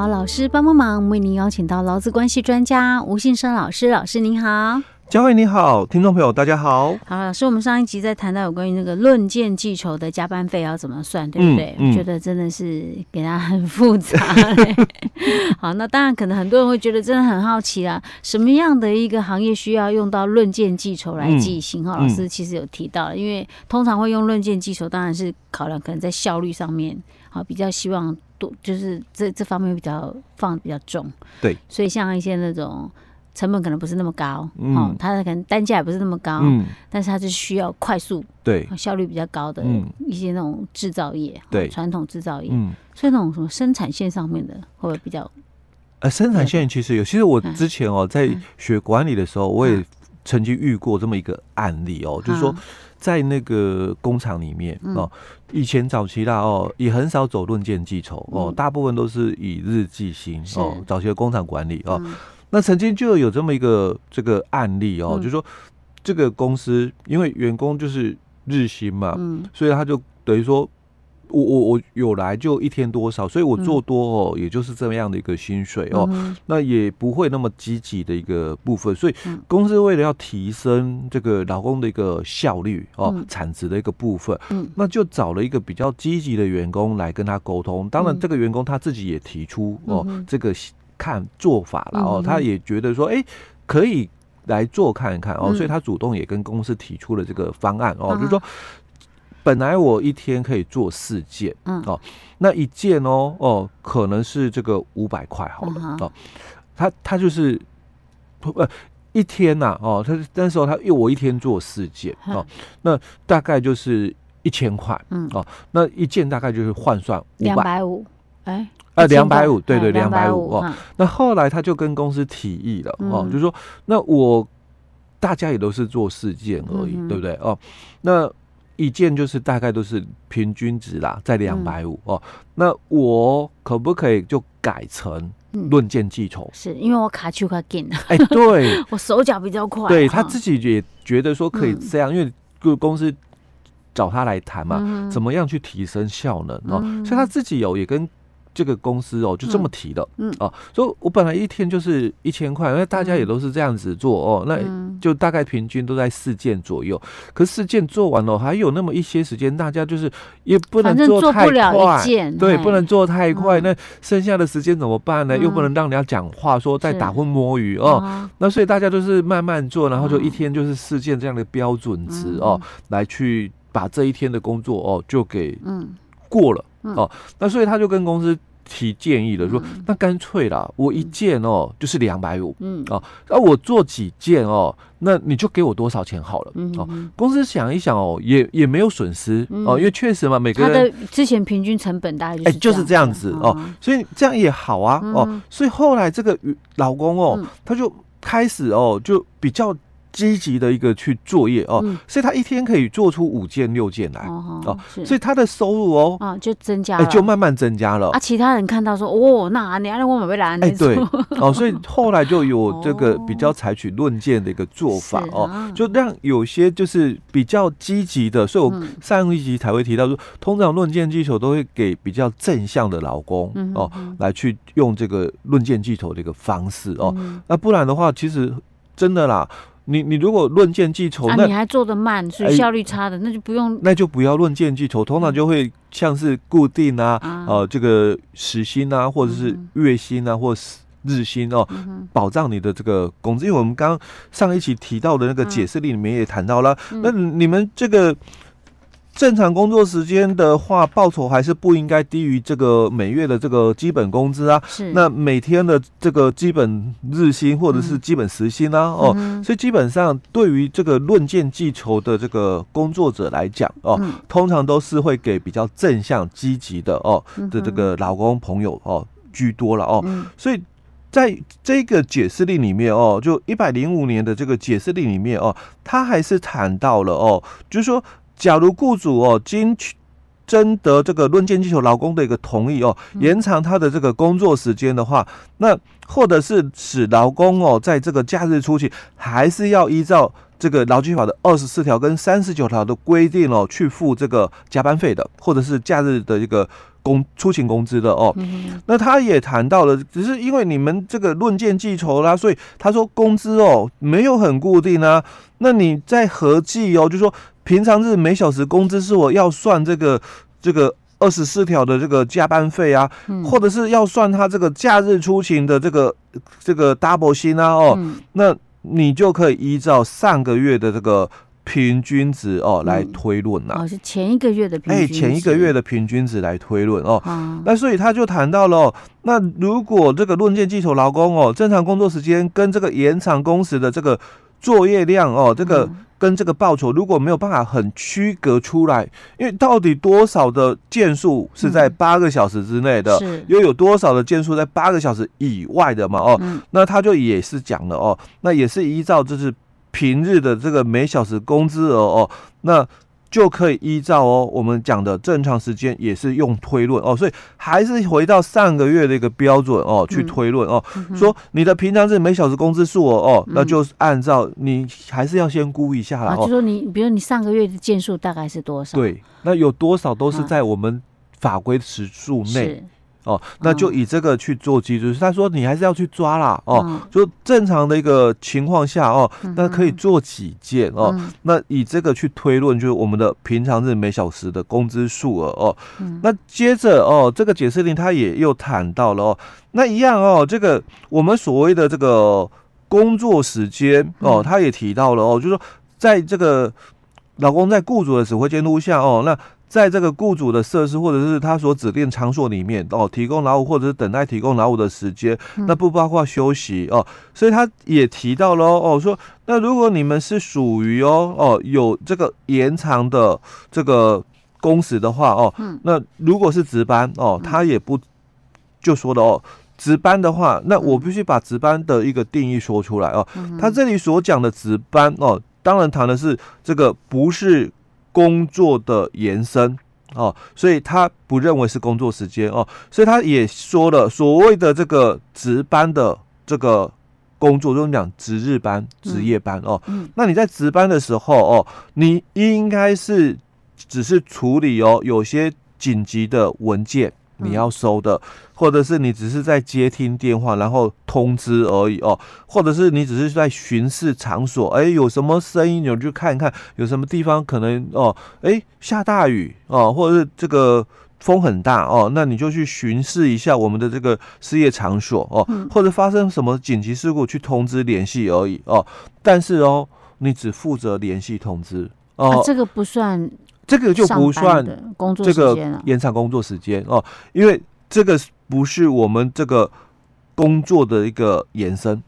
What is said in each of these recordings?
好，老师帮帮忙，为您邀请到劳资关系专家吴信生老师。老师您好，佳慧你好，听众朋友大家好。好，老师，我们上一集在谈到有关于那个论件计酬的加班费要怎么算，对不对？嗯嗯、我觉得真的是给他很复杂。好，那当然可能很多人会觉得真的很好奇啦，什么样的一个行业需要用到论件计酬来计薪？哈、嗯，老师其实有提到，因为通常会用论件计酬，当然是考量可能在效率上面，好，比较希望。多就是这这方面比较放比较重，对，所以像一些那种成本可能不是那么高，嗯，哦，它的可能单价也不是那么高，嗯，但是它是需要快速，对，效率比较高的一些那种制造业，对，传统制造业，嗯，所以那种什么生产线上面的会不会比较？呃，生产线其实有，其实我之前哦在学管理的时候，我也曾经遇过这么一个案例哦，就是说。在那个工厂里面哦，以前早期啦哦，也很少走论件计酬哦，大部分都是以日计薪哦。早期的工厂管理哦，那曾经就有这么一个这个案例哦，就是说这个公司因为员工就是日薪嘛，所以他就等于说。我我我有来就一天多少，所以我做多哦，嗯、也就是这样的一个薪水哦，嗯、那也不会那么积极的一个部分，所以公司为了要提升这个劳工的一个效率哦，嗯、产值的一个部分，嗯，那就找了一个比较积极的员工来跟他沟通。当然，这个员工他自己也提出哦，嗯、这个看做法了哦，他也觉得说，哎，可以来做看看哦，所以他主动也跟公司提出了这个方案哦，就是说。本来我一天可以做四件，嗯。哦，那一件哦哦，可能是这个五百块好了、嗯、哦，他他就是呃一天呐、啊、哦，他那时候他因为我一天做四件哦，那大概就是一千块，嗯。哦，那一件大概就是换算两百五，哎，啊两百五，对对两百五哦，那后来他就跟公司提议了、嗯、哦，就是说那我大家也都是做四件而已，嗯、对不对？哦？那一件就是大概都是平均值啦，在两百五哦。那我可不可以就改成论件计酬？是因为我卡丘卡紧，哎，对，我手脚比较快。对他自己也觉得说可以这样，因为各公司找他来谈嘛，怎么样去提升效能哦？所以他自己有也跟。这个公司哦，就这么提的，嗯。哦，所以我本来一天就是一千块，因为大家也都是这样子做哦，那就大概平均都在四件左右。可是四件做完了，还有那么一些时间，大家就是也不能做太快，对，不能做太快。那剩下的时间怎么办呢？又不能让人家讲话说在打混摸鱼哦，那所以大家都是慢慢做，然后就一天就是四件这样的标准值哦，来去把这一天的工作哦就给过了。哦，那所以他就跟公司提建议了，说那干脆啦，我一件哦就是两百五，嗯。啊，那我做几件哦，那你就给我多少钱好了，哦，公司想一想哦，也也没有损失哦，因为确实嘛，每个人他的之前平均成本大概哎就是这样子。哦，所以这样也好啊哦，所以后来这个老公哦，他就开始哦就比较。积极的一个去作业哦，嗯、所以他一天可以做出五件六件来哦，哦所以他的收入哦，啊就增加了，哎，就慢慢增加了。啊，其他人看到说，哦，那你让我们被拦，哎，对，哦，所以后来就有这个比较采取论件的一个做法哦，啊、就让有些就是比较积极的，所以我上一集才会提到说，嗯、通常论件计酬都会给比较正向的劳工、嗯、哦，来去用这个论件计酬的一个方式哦，那不然的话，其实真的啦。你你如果论件计酬，那你还做的慢，所以效率差的，那就不用，那就不要论件计酬，通常就会像是固定啊，呃，这个时薪啊，或者是月薪啊，或是日薪哦，保障你的这个工资。因为我们刚刚上一期提到的那个解释令里面也谈到了，那你们这个。正常工作时间的话，报酬还是不应该低于这个每月的这个基本工资啊。是。那每天的这个基本日薪或者是基本时薪啊，哦，所以基本上对于这个论件计酬的这个工作者来讲，哦，通常都是会给比较正向积极的哦的这个老公朋友哦居多了哦。所以在这个解释令里面哦，就一百零五年的这个解释令里面哦，他还是谈到了哦，就是说。假如雇主哦，经征得这个论件计酬劳工的一个同意哦，延长他的这个工作时间的话，那或者是使劳工哦，在这个假日出勤，还是要依照这个劳基法的二十四条跟三十九条的规定哦，去付这个加班费的，或者是假日的一个。工出勤工资的哦，那他也谈到了，只是因为你们这个论件计酬啦，所以他说工资哦没有很固定啊。那你在合计哦，就说平常日每小时工资是我要算这个这个二十四条的这个加班费啊，或者是要算他这个假日出勤的这个这个 double 薪啊哦，那你就可以依照上个月的这个。平均值哦，来推论呐、啊。哦，是前一个月的平均值。哎，前一个月的平均值来推论哦。啊、那所以他就谈到了、哦，那如果这个论件计酬劳工哦，正常工作时间跟这个延长工时的这个作业量哦，这个跟这个报酬如果没有办法很区隔出来，因为到底多少的件数是在八个小时之内的，嗯、又有多少的件数在八个小时以外的嘛？哦，嗯、那他就也是讲了哦，那也是依照就是。平日的这个每小时工资额哦，那就可以依照哦我们讲的正常时间也是用推论。哦，所以还是回到上个月的一个标准哦去推论哦，嗯、说你的平常是每小时工资数哦哦，嗯、那就是按照你还是要先估一下啦，哦，就说你比如你上个月的件数大概是多少？对，那有多少都是在我们法规时数内。哦，那就以这个去做基准。他说你还是要去抓啦，哦，就正常的一个情况下哦，那可以做几件哦，那以这个去推论，就是我们的平常日每小时的工资数额哦。那接着哦，这个解释令他也又谈到了哦，那一样哦，这个我们所谓的这个工作时间哦，他也提到了哦，就是说在这个老公在雇主的指挥监督下哦，那。在这个雇主的设施或者是他所指定场所里面哦，提供劳务或者是等待提供劳务的时间，那不包括休息哦。所以他也提到了哦，说那如果你们是属于哦哦有这个延长的这个工时的话哦，那如果是值班哦，他也不就说的哦，值班的话，那我必须把值班的一个定义说出来哦。他这里所讲的值班哦，当然谈的是这个不是。工作的延伸哦，所以他不认为是工作时间哦，所以他也说了，所谓的这个值班的这个工作，就是讲值日班、值夜班哦。嗯，那你在值班的时候哦，你应该是只是处理哦，有些紧急的文件。你要收的，或者是你只是在接听电话，然后通知而已哦，或者是你只是在巡视场所，哎，有什么声音，你就看一看有什么地方可能哦，哎，下大雨哦，或者是这个风很大哦，那你就去巡视一下我们的这个事业场所哦，或者发生什么紧急事故去通知联系而已哦，但是哦，你只负责联系通知哦，啊，这个不算。这个就不算工作这个延长工作时间哦，因为这个不是我们这个工作的一个延伸，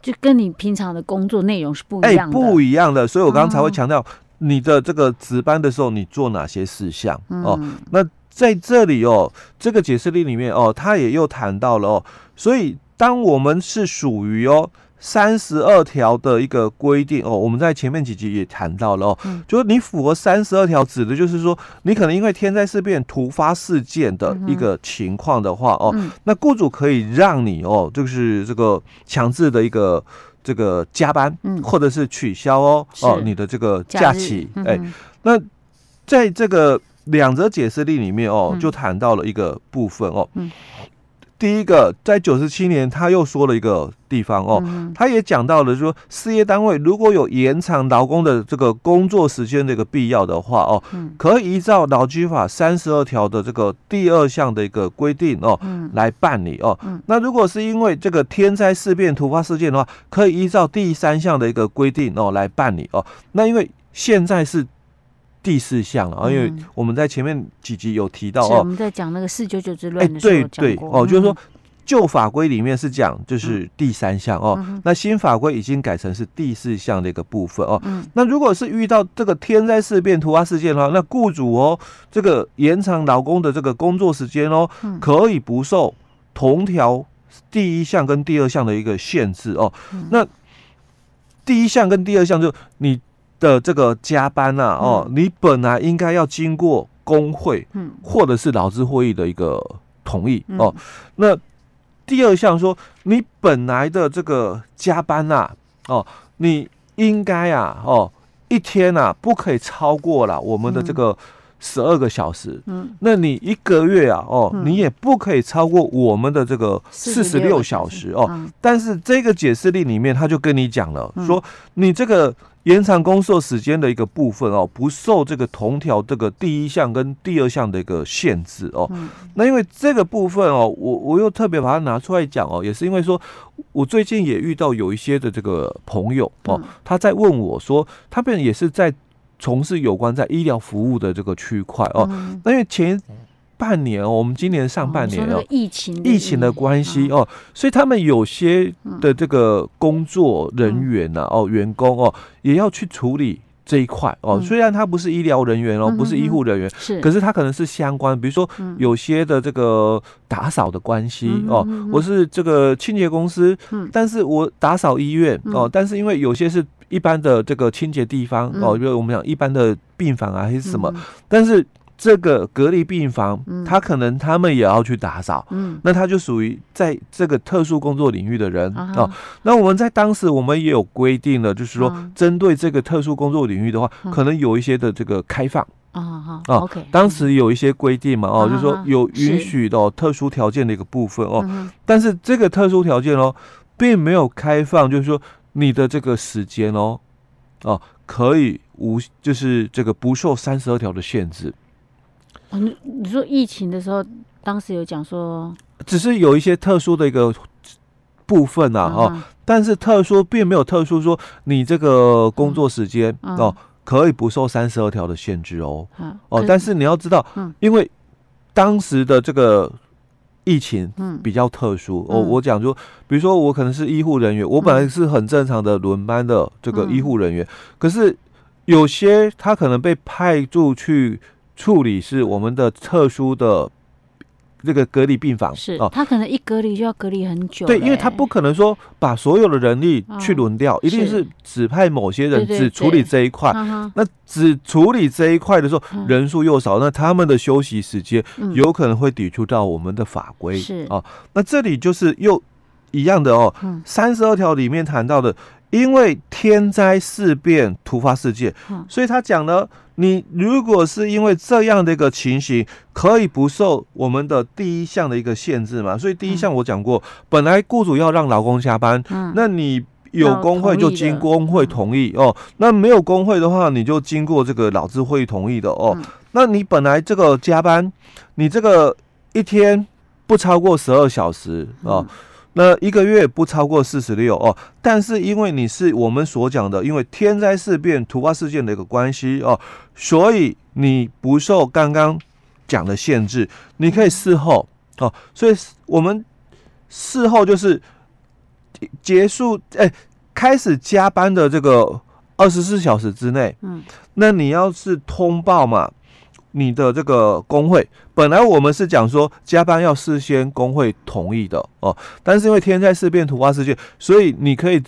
就跟你平常的工作内容是不一样的，哎，不一样的。所以我刚刚才会强调你的这个值班的时候，你做哪些事项哦。那在这里哦，这个解释令里面哦，他也又谈到了哦，所以当我们是属于哦。三十二条的一个规定哦，我们在前面几集也谈到了哦，嗯、就是你符合三十二条，指的就是说，你可能因为天灾事变、突发事件的一个情况的话哦，嗯、那雇主可以让你哦，就是这个强制的一个这个加班，嗯、或者是取消哦哦你的这个假期，哎，嗯、那在这个两则解释令里面哦，就谈到了一个部分哦，嗯、第一个，在九十七年，他又说了一个地方哦，嗯、他也讲到了说，事业单位如果有延长劳工的这个工作时间的一个必要的话哦，嗯、可以依照劳基法三十二条的这个第二项的一个规定哦，嗯、来办理哦。嗯、那如果是因为这个天灾事变突发事件的话，可以依照第三项的一个规定哦来办理哦。那因为现在是。第四项了啊，因为我们在前面几集有提到哦，我们在讲那个四九九之乱的时候，对对哦，就是说旧法规里面是讲就是第三项哦，那新法规已经改成是第四项的一个部分哦。那如果是遇到这个天灾事变突发事件的话，那雇主哦这个延长劳工的这个工作时间哦，可以不受同条第一项跟第二项的一个限制哦。那第一项跟第二项就你。的这个加班呐、啊，哦，嗯、你本来应该要经过工会，嗯，或者是劳资会议的一个同意、嗯、哦。那第二项说，你本来的这个加班呐、啊，哦，你应该啊，哦，一天啊不可以超过了我们的这个。嗯十二个小时，嗯，那你一个月啊，哦，嗯、你也不可以超过我们的这个四十六小时哦。嗯、但是这个解释令里面他就跟你讲了，嗯、说你这个延长工作时间的一个部分哦，不受这个同条这个第一项跟第二项的一个限制哦。嗯、那因为这个部分哦，我我又特别把它拿出来讲哦，也是因为说我最近也遇到有一些的这个朋友哦，嗯、他在问我说，他们也是在。从事有关在医疗服务的这个区块哦，那因为前半年哦，我们今年上半年哦，疫情疫情的关系哦，所以他们有些的这个工作人员呐哦，员工哦，也要去处理这一块哦。虽然他不是医疗人员哦，不是医护人员，是，可是他可能是相关，比如说有些的这个打扫的关系哦，我是这个清洁公司，但是我打扫医院哦，但是因为有些是。一般的这个清洁地方哦，就是我们讲一般的病房啊，还是什么？但是这个隔离病房，他可能他们也要去打扫，嗯，那他就属于在这个特殊工作领域的人哦。那我们在当时我们也有规定了，就是说针对这个特殊工作领域的话，可能有一些的这个开放。啊啊，OK，当时有一些规定嘛哦，就是说有允许的特殊条件的一个部分哦，但是这个特殊条件哦，并没有开放，就是说。你的这个时间哦，哦，可以无，就是这个不受三十二条的限制。哦，你你说疫情的时候，当时有讲说，只是有一些特殊的一个部分呐，哦，但是特殊并没有特殊说你这个工作时间哦，可以不受三十二条的限制哦，哦，但是你要知道，因为当时的这个。疫情比较特殊，我我讲说，比如说我可能是医护人员，我本来是很正常的轮班的这个医护人员，可是有些他可能被派驻去处理是我们的特殊的。这个隔离病房是哦，他可能一隔离就要隔离很久。对，因为他不可能说把所有的人力去轮调，一定是指派某些人只处理这一块。那只处理这一块的时候，人数又少，那他们的休息时间有可能会抵触到我们的法规。是。哦，那这里就是又一样的哦，三十二条里面谈到的，因为天灾事变突发事件，所以他讲呢。你如果是因为这样的一个情形，可以不受我们的第一项的一个限制嘛？所以第一项我讲过，嗯、本来雇主要让劳工加班，嗯、那你有工会就经工会同意哦。那没有工会的话，你就经过这个劳资会议同意的哦。嗯、那你本来这个加班，你这个一天不超过十二小时哦。嗯那一个月不超过四十六哦，但是因为你是我们所讲的，因为天灾事变、突发事件的一个关系哦，所以你不受刚刚讲的限制，你可以事后哦，所以我们事后就是结束哎，开始加班的这个二十四小时之内，嗯，那你要是通报嘛。你的这个工会本来我们是讲说加班要事先工会同意的哦，但是因为天灾事变突发事件，所以你可以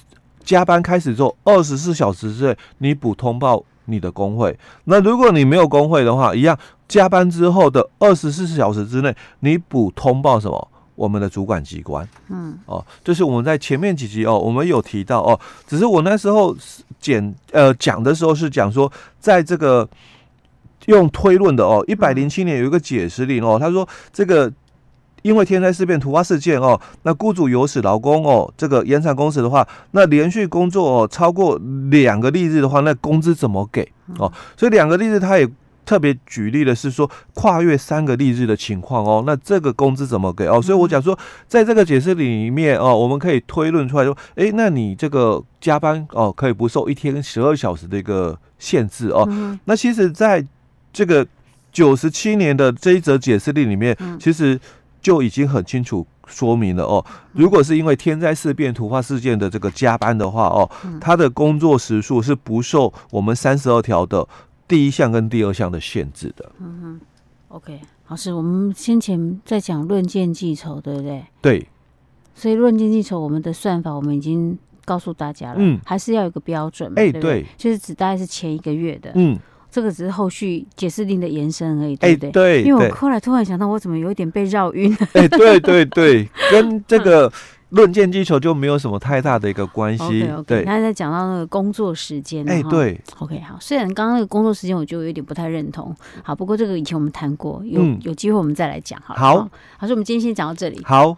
加班开始之后二十四小时之内你补通报你的工会。那如果你没有工会的话，一样加班之后的二十四小时之内你补通报什么？我们的主管机关，嗯，哦，就是我们在前面几集哦，我们有提到哦，只是我那时候简呃讲的时候是讲说在这个。用推论的哦，一百零七年有一个解释令哦，他说这个因为天灾事变突发事件哦，那雇主有使劳工哦，这个延长工时的话，那连续工作哦超过两个例日的话，那工资怎么给哦？所以两个例日他也。特别举例的是说，跨越三个例日的情况哦，那这个工资怎么给哦？所以我讲说，在这个解释里面哦，我们可以推论出来说，诶，那你这个加班哦，可以不受一天十二小时的一个限制哦。那其实在这个九十七年的这一则解释令里面，其实就已经很清楚说明了哦。如果是因为天灾事变、突发事件的这个加班的话哦，他的工作时数是不受我们三十二条的。第一项跟第二项的限制的，嗯哼，OK，老师，我们先前在讲论件计酬，对不对？对，所以论件计酬，我们的算法我们已经告诉大家了，嗯，还是要有个标准，哎、欸，对，对，就是指大概是前一个月的，嗯，这个只是后续解释令的延伸而已，对不对？欸、对，因为我后来突然想到，我怎么有一点被绕晕？哎、欸，对对对，跟这个。论件击球就没有什么太大的一个关系。Okay, okay, 对，他在讲到那个工作时间。哎、欸，对。OK，好。虽然刚刚那个工作时间，我就有点不太认同。好，不过这个以前我们谈过，有、嗯、有机会我们再来讲。好，好。好，所以我们今天先讲到这里。好。